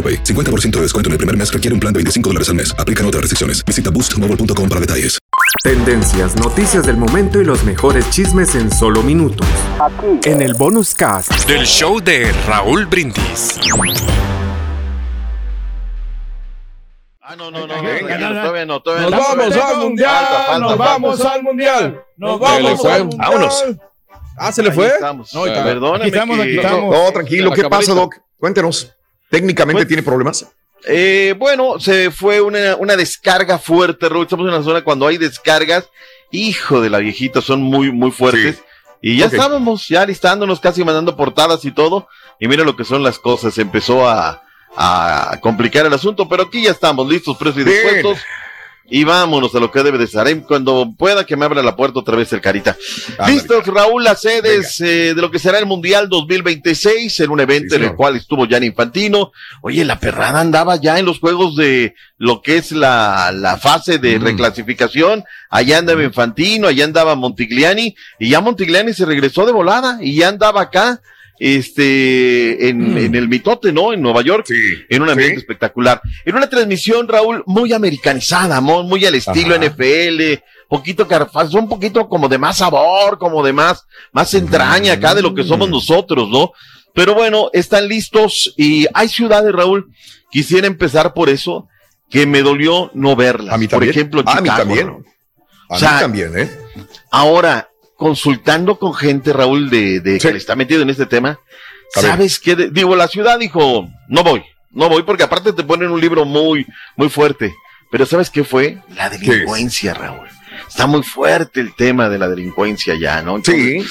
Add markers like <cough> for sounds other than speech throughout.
AroPay. 50% de descuento en el primer mes requiere un plan de 25 dólares al mes. Aplican otras restricciones. Visita boostmobile.com para detalles. Tendencias, noticias del momento y los mejores chismes en solo minutos. En el bonus cast del show de Raúl Brindis. Ah, no, no, no, venga, todavía no, todavía Nos no. vamos al mundial, Falta, falta, nos vamos al mundial, nos vamos al mundial. Vámonos. Ah, ¿se le fue? estamos. No, Perdóname aquí estamos, aquí No, estamos. no, tranquilo. ¿Qué pasa. Doc? Cuéntenos. ¿Técnicamente Pues- tiene problemas? Eh, bueno, se fue una, una descarga fuerte, Raúl. Estamos en una zona cuando hay descargas. Hijo de la viejita, son muy, muy fuertes. Sí. Y ya estábamos, ya listándonos, casi mandando portadas y todo. Y mira lo que son las cosas. Empezó a, a complicar el asunto, pero aquí ya estamos listos, precios y Bien. Y vámonos a lo que debe de estar. Cuando pueda que me abra la puerta otra vez el carita. Ándale. Listos, Raúl, las sedes eh, de lo que será el Mundial 2026, en un evento Sí, en el cual estuvo Gianni Infantino. Oye, la perrada andaba ya en los juegos de lo que es la, la fase de Mm. reclasificación. Allá andaba Infantino, allá andaba Montigliani, y ya Montigliani se regresó de volada, y ya andaba acá, este, en, en el mitote, ¿no? En Nueva York Mm. Sí. en un ambiente Sí. espectacular. En una transmisión, Raúl, muy americanizada, muy al estilo Ajá. NFL, poquito carfaz, un poquito como de más sabor, como de más, más entraña acá de lo que somos Mm. nosotros, ¿no? Pero bueno, están listos y hay ciudades, Raúl, quisiera empezar por eso, que me dolió no verlas. A mí por también. ejemplo, a mí Chicago, también. ¿no? A O sea, mí también, ¿eh? Ahora, consultando con gente, Raúl, de, de Sí. que le está metido en este tema, A. ¿sabes qué? Digo, la ciudad dijo, no voy, no voy, porque aparte te ponen un libro muy, muy fuerte. Pero ¿sabes qué fue? La delincuencia, Raúl. Está muy fuerte el tema de la delincuencia ya, ¿no? Entonces, Sí.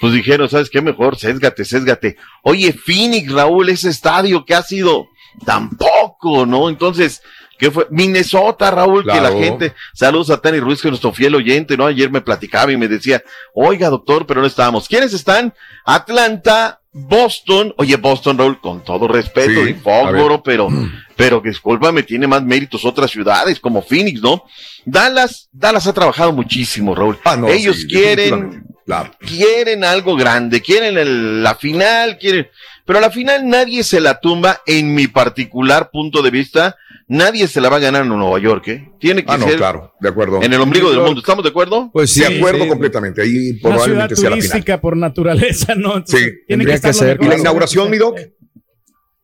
Pues dijeron, ¿sabes qué? Mejor, sésgate, sésgate. Oye, Phoenix, Raúl, ese estadio que ha sido tampoco, ¿no? Entonces, ¿qué fue? Minnesota, Raúl, que la gente, saludos a Tani Ruiz, que es nuestro fiel oyente, ¿no? Ayer me platicaba y me decía, oiga, doctor, pero no estábamos. ¿Quiénes están? Atlanta, Boston, oye, Boston, Raúl, con todo respeto, Sí, y a ver. pero, pero discúlpame, tiene más méritos otras ciudades como Phoenix, ¿no? Dallas, Dallas ha trabajado muchísimo, Raúl. Ah, no, Ellos sí, quieren, quieren algo grande, quieren el- la final, quieren, pero a la final nadie se la tumba, en mi particular punto de vista, nadie se la va a ganar en Nueva York, ¿eh? Tiene que Ah, no, ser claro. De acuerdo. en el ombligo del mundo, ¿estamos de acuerdo? Pues de acuerdo completamente. Ahí Una ciudad probablemente sea la final. turística por naturaleza, ¿no? Entonces, Sí, tiene que lo ser. ¿Y la inauguración, mi doc?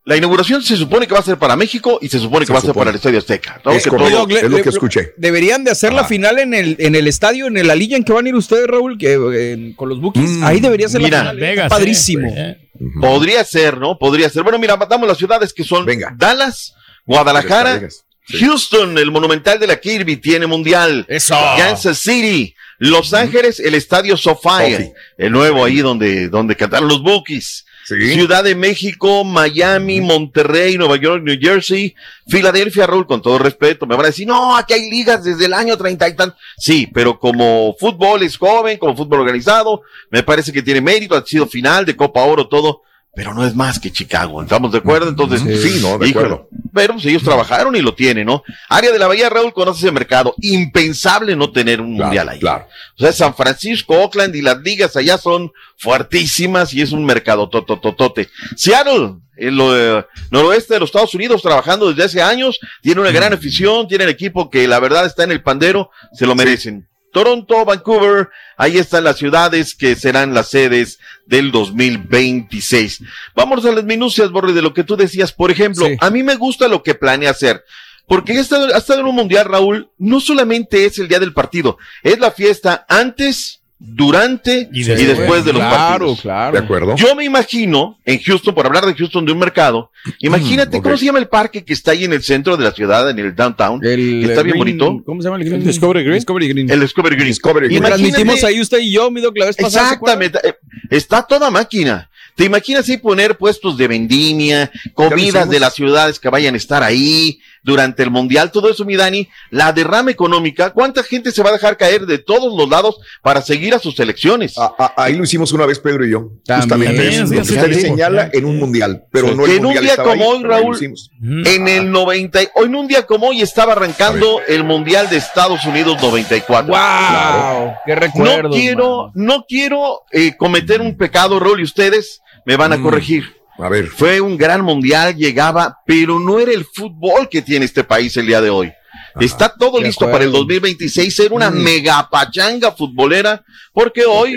La inauguración se supone que va a ser para México y se supone que Se va a ser para el Estadio Azteca. ¿no? Es Que correcto. todo- es lo que escuché. Deberían de hacer la final en el, en el estadio, en la liga en que van a ir ustedes, Raúl, que eh, con los Bookies. Mm. Ahí debería ser Mira, la final. Vegas, Padrísimo. eh, eh. Ujú. Podría ser, ¿no? Podría ser. Bueno, mira, damos las ciudades que son Venga. Dallas, Guadalajara. Sí. Houston, el monumental de la Kirby tiene mundial. Eso. Kansas City, Los Ángeles, el estadio SoFi, el nuevo ahí donde, donde cantaron los Bookies. Sí. Ciudad de México, Miami, Monterrey, Nueva York, New Jersey, Filadelfia, Raúl, con todo respeto, me van a decir, no, aquí hay ligas desde el año 30 y tal. Sí, pero como fútbol es joven, como fútbol organizado, me parece que tiene mérito, ha sido final de Copa Oro, todo, pero no es más que Chicago, ¿estamos de acuerdo? Entonces, Sí, no, de híjole, acuerdo. pero pues, ellos trabajaron y lo tienen, ¿no? Área de la Bahía, Raúl, conoce ese mercado, impensable no tener un Claro, mundial ahí. claro. O sea, San Francisco, Oakland y las ligas allá son fuertísimas y es un mercado totototote. Seattle, el eh, noroeste de los Estados Unidos, trabajando desde hace años, tiene una gran afición, tiene el equipo que la verdad está en el pandero, se lo merecen. Toronto, Vancouver, ahí están las ciudades que serán las sedes del 2026. Vamos a las minucias, Borre, de lo que tú decías. Por ejemplo, Sí. a mí me gusta lo que planea hacer. Porque ha estado, ha estado en un mundial, Raúl, no solamente es el día del partido, es la fiesta antes, durante y, después de los claro, partidos. Claro, De acuerdo. Yo me imagino en Houston, por hablar de Houston de un mercado, imagínate ok. cómo se llama el parque que está ahí en el centro de la ciudad, en el downtown, El, que está bien Green- bonito. ¿Cómo se llama el Green? Discovery Green. Discovery Green. El Discovery Green. Discovery Green. Imagínate- transmitimos ahí usted y yo, mi doc, la vez. Exactamente. eh, Está toda máquina. ¿Te imaginas ahí poner puestos de vendimia, comidas de las ciudades que vayan a estar ahí durante el mundial? Todo eso, mi Dani, la derrama económica, ¿cuánta gente se va a dejar caer de todos los lados para seguir a sus selecciones? A- a- ahí lo hicimos una vez Pedro y yo. También. Justamente También, eso, usted señala en un mundial. Pero Sí. no el en un mundial día estaba como ahí, hoy, Raúl, hicimos. En el 90, y- hoy en un día como hoy estaba arrancando el Mundial de Estados Unidos 94. ¡Wow! ¡Qué recuerdo! No quiero, no quiero eh, cometer un pecado, Raúl, y ustedes me van a Mm. corregir. A ver. Fue un gran mundial, llegaba, pero no era el fútbol que tiene este país el día de hoy. Está todo listo acuerdo. para el 2026 ser una Mm. mega pachanga futbolera, porque hoy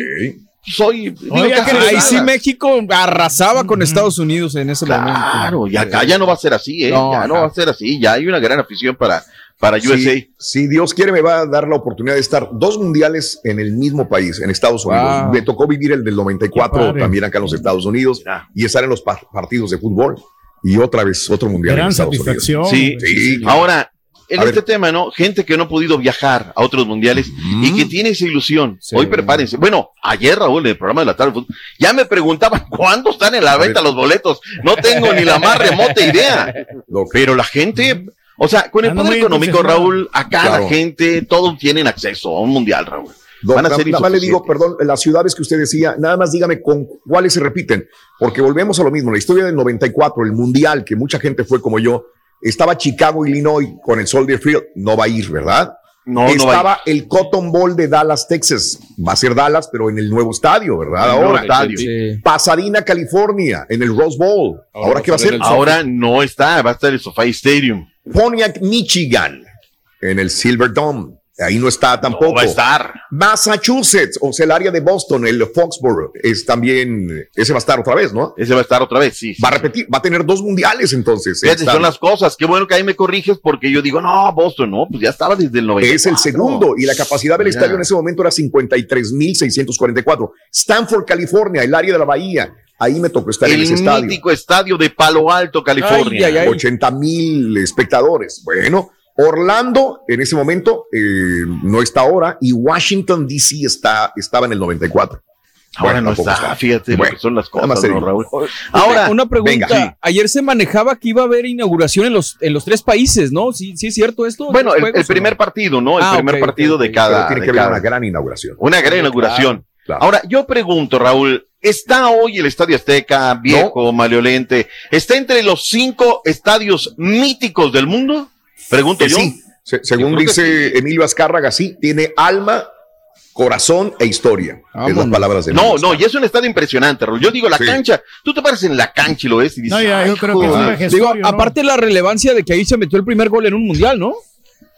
soy. digo, Oiga, casi que nada. Ahí sí México arrasaba con Estados Unidos en ese Claro, momento. y acá ya no va a ser así, ¿eh? No, ya no ajá. va a ser así, ya hay una gran afición para, para USA. Si, si Dios quiere, me va a dar la oportunidad de estar dos mundiales en el mismo país, en Estados Unidos. Wow. Me tocó vivir el del 94 Qué padre. también acá en los Estados Unidos y estar en los pa- partidos de fútbol. Y otra vez otro mundial en Gran Estados satisfacción. Sí, Sí. Ahora, en A este ver. tema, ¿no? Gente que no ha podido viajar a otros mundiales y que tiene esa ilusión. Sí. Hoy prepárense. Bueno, ayer, Raúl, en el programa de la tarde, ya me preguntaban <laughs> cuándo están en la venta los boletos. No tengo ni la más remota idea. <laughs> Pero la gente, o sea, con el Ando poder económico. Raúl, acá Claro. la gente, todos tienen acceso a un mundial, Raúl. Don, Van a ser nada más le digo, perdón, las ciudades que usted decía, nada más dígame con cuáles se repiten, porque volvemos a lo mismo. La historia del 94, el mundial, que mucha gente fue como yo, estaba Chicago, Illinois, con el Soldier Field, no va a ir, ¿verdad? No, estaba el Cotton Bowl de Dallas, Texas, va a ser Dallas, pero en el nuevo estadio, ¿verdad? El Ahora, estadio. Sí. Pasadena, California, en el Rose Bowl. Ahora, qué va a ser? Ahora no está, va a estar el SoFi Stadium. Pontiac, Michigan, en el Silver Dome. Ahí no está tampoco. No va a estar. Massachusetts, o sea, el área de Boston, el Foxborough, es también, ese va a estar otra vez, ¿no? Ese va a estar otra vez, sí. sí. Va a repetir, va a tener dos mundiales entonces. el Fíjate, son las cosas. Qué bueno que ahí me corriges porque yo digo, no, Boston, no, pues ya estaba desde el 94. Es el segundo y la capacidad del Mira. estadio en ese momento era 53.644. Stanford, California, el área de la bahía. Ahí me tocó estar en El ese estadio. mítico estadio de Palo Alto, California. Ay, ay, ay. 80 mil espectadores. Bueno, Orlando en ese momento eh, no está ahora y Washington DC está, estaba en el 94. Ahora Bueno, no está, fíjate lo Bueno, que son las cosas, ¿no. Raúl? Ahora, una pregunta. venga. Ayer se manejaba que iba a haber inauguración en los, en los tres países, ¿no? ¿Sí, sí es cierto esto? bueno, ¿Los el, juegos el o primer no? partido, ¿no? El Ah, primer partido de cada. Pero tiene de que haber una gran inauguración. una gran inauguración. claro. Ahora, yo pregunto, Raúl, ¿está hoy el Estadio Azteca, viejo, maleolente? ¿Está entre los cinco estadios míticos del mundo? Pregunto yo. sí, se- según Yo creo dice Emilio Azcárraga, sí, tiene alma, corazón e historia. Es las palabras de No, no, y es un estadio impresionante, Raúl. Yo digo, la Sí. cancha, tú te paras en la cancha y lo ves y dices, No, ya, yo "Ay, creo que es un joder". vejestorio, Digo, ¿no? aparte la relevancia de que ahí se metió el primer gol en un mundial, ¿no?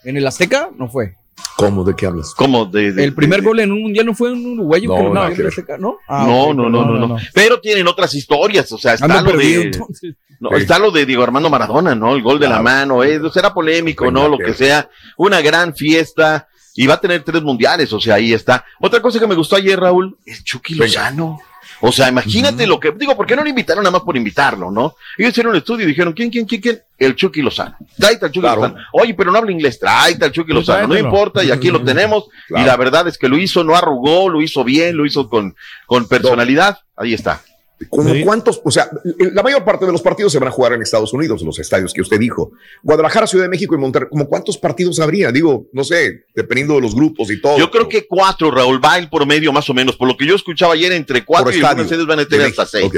En el Azteca no fue. ¿Cómo? ¿De qué hablas? ¿Cómo? De, de- El primer de- gol en un mundial no fue un uruguayo No, en ver. Azteca, ¿no? Ah, no, no, no, no, no, no. Pero tienen otras historias, o sea, está Ando lo perdido, de, entonces. No, Sí. está lo de Diego Armando Maradona, ¿no? El gol de la mano, eh, será polémico, Venga, ¿no? Lo que- sea, una gran fiesta y va a tener tres mundiales, o sea, ahí está. Otra cosa que me gustó ayer, Raúl, es Chucky. Lozano. O sea, imagínate lo que, digo, ¿por qué no lo invitaron nada más por invitarlo, no? Ellos hicieron un estudio y dijeron, ¿quién, quién, quién, quién? El Chucky Lozano. Tráete al Chucky Claro. Lozano. Oye, pero no habla inglés, tráete al Chucky Pues Lozano. No importa, y aquí lo tenemos. Claro. Y la verdad es que lo hizo, no arrugó, lo hizo bien, lo hizo con, con personalidad. Ahí está. ¿Como Sí. cuántos? O sea, la mayor parte de los partidos se van a jugar en Estados Unidos, los estadios que usted dijo. Guadalajara, Ciudad de México y Monterrey. ¿Como cuántos partidos habría? Digo, no sé, dependiendo de los grupos y todo. Yo creo que cuatro, Raúl, va el promedio más o menos. Por lo que yo escuchaba ayer, entre cuatro Por y algunas sedes van a tener hasta seis.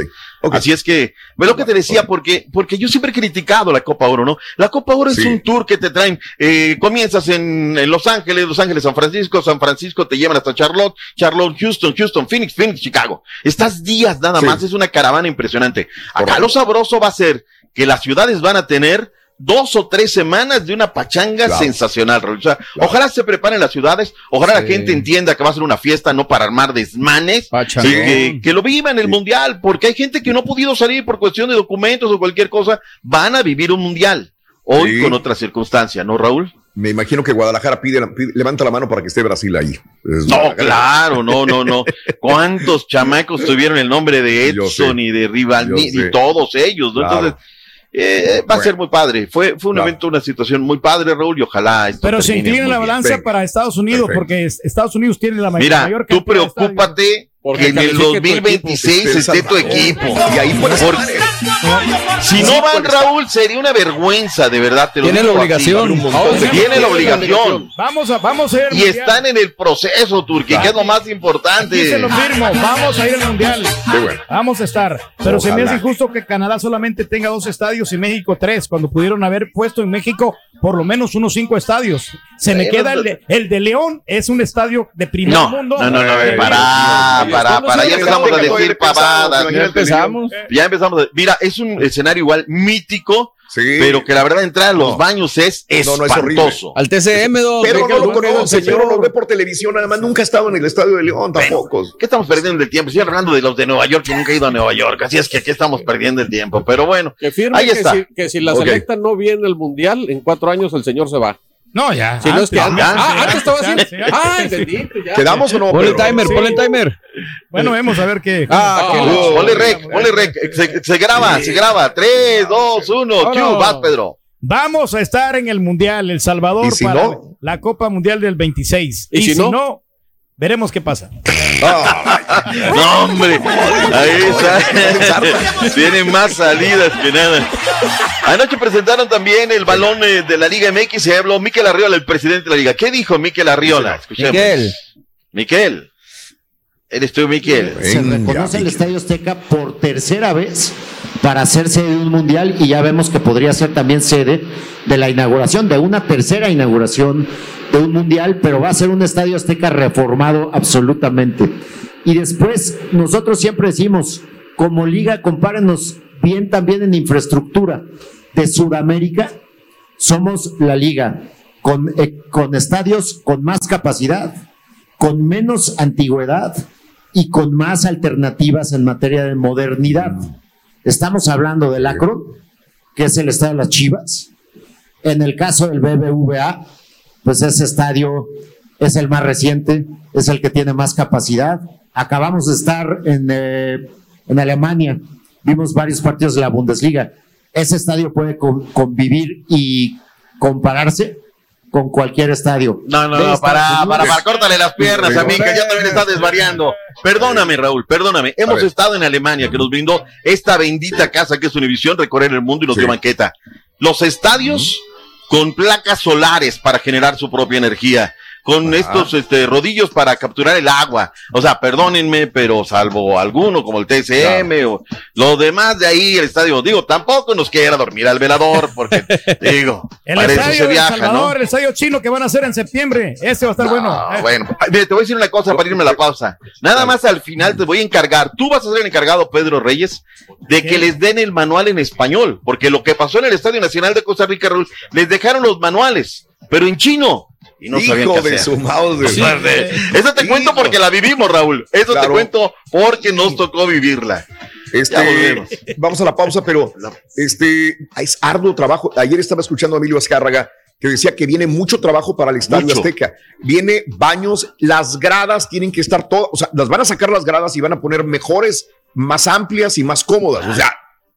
Así es que, ve lo que te decía, porque, porque yo siempre he criticado la Copa Oro, ¿no? La Copa Oro es un tour que te traen, eh, comienzas en, en Los Ángeles, Los Ángeles, San Francisco, San Francisco te llevan hasta Charlotte, Charlotte, Houston, Houston, Phoenix, Phoenix, Chicago. Estás días nada Sí. más, es una caravana impresionante. Acá Correcto. lo sabroso va a ser que las ciudades van a tener dos o tres semanas de una pachanga Claro. sensacional, Raúl. O sea, ojalá se preparen las ciudades, ojalá la gente entienda que va a ser una fiesta no para armar desmanes, Pachangón. Sí, que, que lo viva en el Sí. mundial, porque hay gente que no ha podido salir por cuestión de documentos o cualquier cosa, van a vivir un mundial. hoy Sí. con otra circunstancia, ¿no, Raúl? Me imagino que Guadalajara pide, pide- levanta la mano para que esté Brasil ahí. Es No, claro, no, no, no. <laughs> ¿Cuántos chamacos tuvieron el nombre de Edson y de sé. y todos ellos, ¿no? Claro. Entonces, eh, va a ser muy padre. Fue, fue un Claro. evento, una situación muy padre, Raúl, y ojalá esto Pero se inclina la balanza para Estados Unidos, Perfecto. porque es- Estados Unidos tiene la, ma- Mira, mayor tú preocúpate Porque que en el califique tu 2026 equipo. esté tu equipo. Y ahí puedes Porque- estar. Si no van, Raúl, sería una vergüenza, de verdad. Te lo Tiene la digo obligación. Tiene la obligación. Vamos a, vamos a ir Y mundial. están en el proceso, Turquía, que es lo más Aquí importante. se lo firmo. Vamos a ir al mundial. Bueno. Vamos a estar. Pero se me hace injusto que Canadá solamente tenga dos estadios y México tres, cuando pudieron haber puesto en México por lo menos unos cinco estadios. Se me queda el de, el de León, es un estadio de primer No, mundo. no, no, no, para, para, para, ya empezamos a decir pavadas. Ya empezamos. Ya empezamos. a- Mira, es un escenario igual mítico, Sí. pero que la verdad entrar a los No. baños es No, no, es espantoso. Al TCM, don. Pedro no lo conoce, señor. Pedro lo ve por televisión, además nunca ha estado en el estadio de León tampoco. ¿Qué estamos perdiendo el tiempo? Estoy hablando de los de Nueva York, que nunca he ido a Nueva York, así es que aquí estamos perdiendo el tiempo. Pero bueno, Que firme Ahí que está. si, que si la selecta no viene el mundial, en cuatro años el señor se va. No, ya. Si no es que antes, antes. ya, Ah, antes estaba así. antes, antes. Ah, entendí. ya. ¿Quedamos o no? Ponle timer, Sí. ponle el timer. Bueno, vamos a ver qué. Ah, qué Ah, la- ponle rec, ponle rec. Se, se graba, se graba. 3, 2, 1, Vámonos. vas, Pedro. Vamos a estar en el Mundial, El Salvador, ¿Y si para no? la Copa Mundial del 26. ¿Y Y, si si no? Veremos qué pasa. No, hombre. Ahí está. Tienen más salidas que nada. Anoche presentaron también el balón eh, de la Liga MX. Se habló Miquel Arriola, el presidente de la Liga. ¿Qué dijo Miquel Arriola? Escuchemos. Miguel. Miquel. Eres tú, Miquel. Se reconoce el Miquel. Estadio Azteca por tercera vez para ser sede de un mundial y ya vemos que podría ser también sede de la inauguración, de una tercera inauguración de un mundial, pero va a ser un Estadio Azteca reformado absolutamente. Y después, nosotros siempre decimos, como liga, compárenos bien también en infraestructura de Sudamérica, somos la liga con, eh, con estadios con más capacidad, con menos antigüedad y con más alternativas en materia de modernidad. Estamos hablando del Akron, que es el estadio de las Chivas. En el caso del BBVA, pues ese estadio es el más reciente, es el que tiene más capacidad. Acabamos de estar en, eh, en Alemania, vimos varios partidos de la Bundesliga. Ese estadio puede con- convivir y compararse con cualquier estadio. No, no, no, para, para, para, córtale las piernas a mí, que ya también está desvariando. Perdóname, Raúl, perdóname. Hemos estado en Alemania, que nos brindó esta bendita casa que es Univisión, recorrer el mundo y nos Sí. dio banqueta. Los estadios con placas solares para generar su propia energía, con Ah. estos este, rodillos para capturar el agua. O sea, perdónenme, pero salvo alguno como el TSM o lo demás de ahí, el estadio, digo, tampoco nos quiera dormir al velador, porque, <laughs> digo, El para eso estadio se de viaja, ¿no? Salvador, el estadio chino que van a hacer en septiembre. Ese va a estar bueno. No, bueno, te voy a decir una cosa para irme a la pausa. Nada más al final te voy a encargar. Tú vas a ser el encargado, Pedro Reyes, de que les den el manual en español. Porque lo que pasó en el Estadio Nacional de Costa Rica, Raúl, les dejaron los manuales, pero en chino. Y no sabían hijo qué de hacer. su mouse. Eso te cuento porque la vivimos, Raúl. Eso te cuento porque nos tocó vivirla. Este, vamos a la pausa, pero este es arduo trabajo. Ayer estaba escuchando a Emilio Azcárraga que decía que viene mucho trabajo para el Estadio Mucho. Azteca. Viene baños, las gradas tienen que estar todas, o sea, las van a sacar las gradas y van a poner mejores, más amplias y más cómodas. O sea,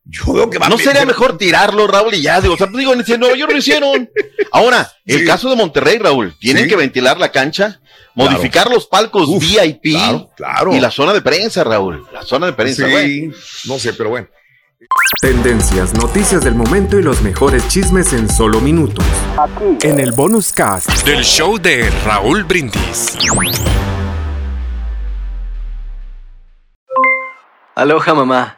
yo veo que va a ¿No sería mejor tirarlo, Raúl? Y ya, digo, o sea, digo, en Nueva York lo hicieron. Ahora, el Sí. caso de Monterrey, Raúl, tienen Sí. que ventilar la cancha, Claro. modificar los palcos Uf, VIP claro, claro. y la zona de prensa, Raúl. La zona de prensa, Sí, güey. no sé, pero bueno. Tendencias, noticias del momento y los mejores chismes en solo minutos. En el bonus cast. Del show de Raúl Brindis. Aloha mamá,